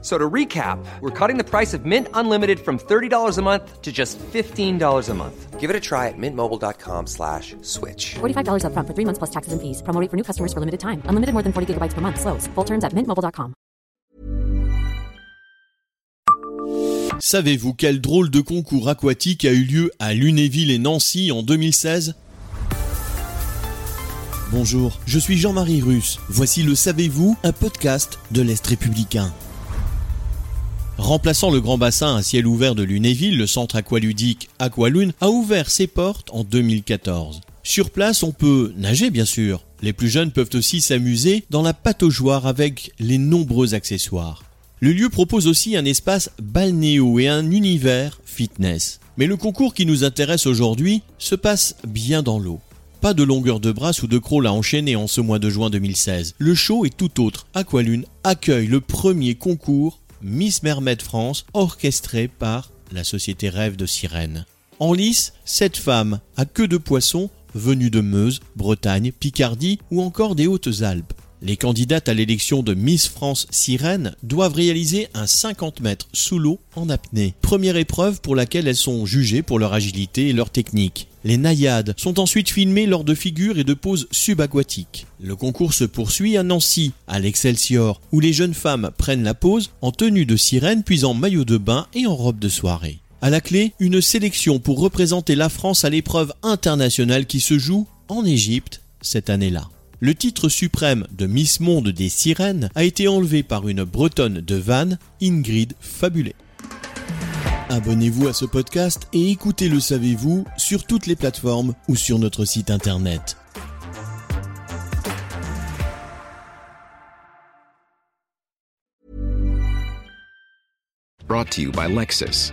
So to recap, we're cutting the price of Mint Unlimited from $30 a month to just $15 a month. Give it a try at mintmobile.com slash switch. $45 upfront for three months plus taxes and fees. Promo rate for new customers for limited time. Unlimited more than 40 gigabytes per month. Slows. Full terms at mintmobile.com. Savez-vous quel drôle de concours aquatique a eu lieu à Lunéville et Nancy en 2016 Bonjour, je suis Jean-Marie Russe. Voici le Savez-vous, un podcast de l'Est républicain. Remplaçant le grand bassin à ciel ouvert de Lunéville, le centre aqualudique Aqualune a ouvert ses portes en 2014. Sur place, on peut nager bien sûr. Les plus jeunes peuvent aussi s'amuser dans la pataugeoire avec les nombreux accessoires. Le lieu propose aussi un espace balnéo et un univers fitness. Mais le concours qui nous intéresse aujourd'hui se passe bien dans l'eau. Pas de longueur de bras ou de crawl à enchaîner en ce mois de juin 2016. Le show est tout autre. Aqualune accueille le premier concours Miss Mermaid France, orchestrée par la société Rêve de Sirène. En lice, sept femmes à queue de poisson venues de Meuse, Bretagne, Picardie ou encore des Hautes-Alpes. Les candidates à l'élection de Miss France Sirène doivent réaliser un 50 mètres sous l'eau en apnée. Première épreuve pour laquelle elles sont jugées pour leur agilité et leur technique. Les naïades sont ensuite filmées lors de figures et de poses subaquatiques. Le concours se poursuit à Nancy, à l'Excelsior, où les jeunes femmes prennent la pose en tenue de sirène puis en maillot de bain et en robe de soirée. À la clé, une sélection pour représenter la France à l'épreuve internationale qui se joue en Égypte cette année-là. Le titre suprême de Miss Monde des Sirènes a été enlevé par une bretonne de Vannes, Ingrid Fabulé. Abonnez-vous à ce podcast et écoutez Le Savez-vous sur toutes les plateformes ou sur notre site internet. Brought to you by Lexus.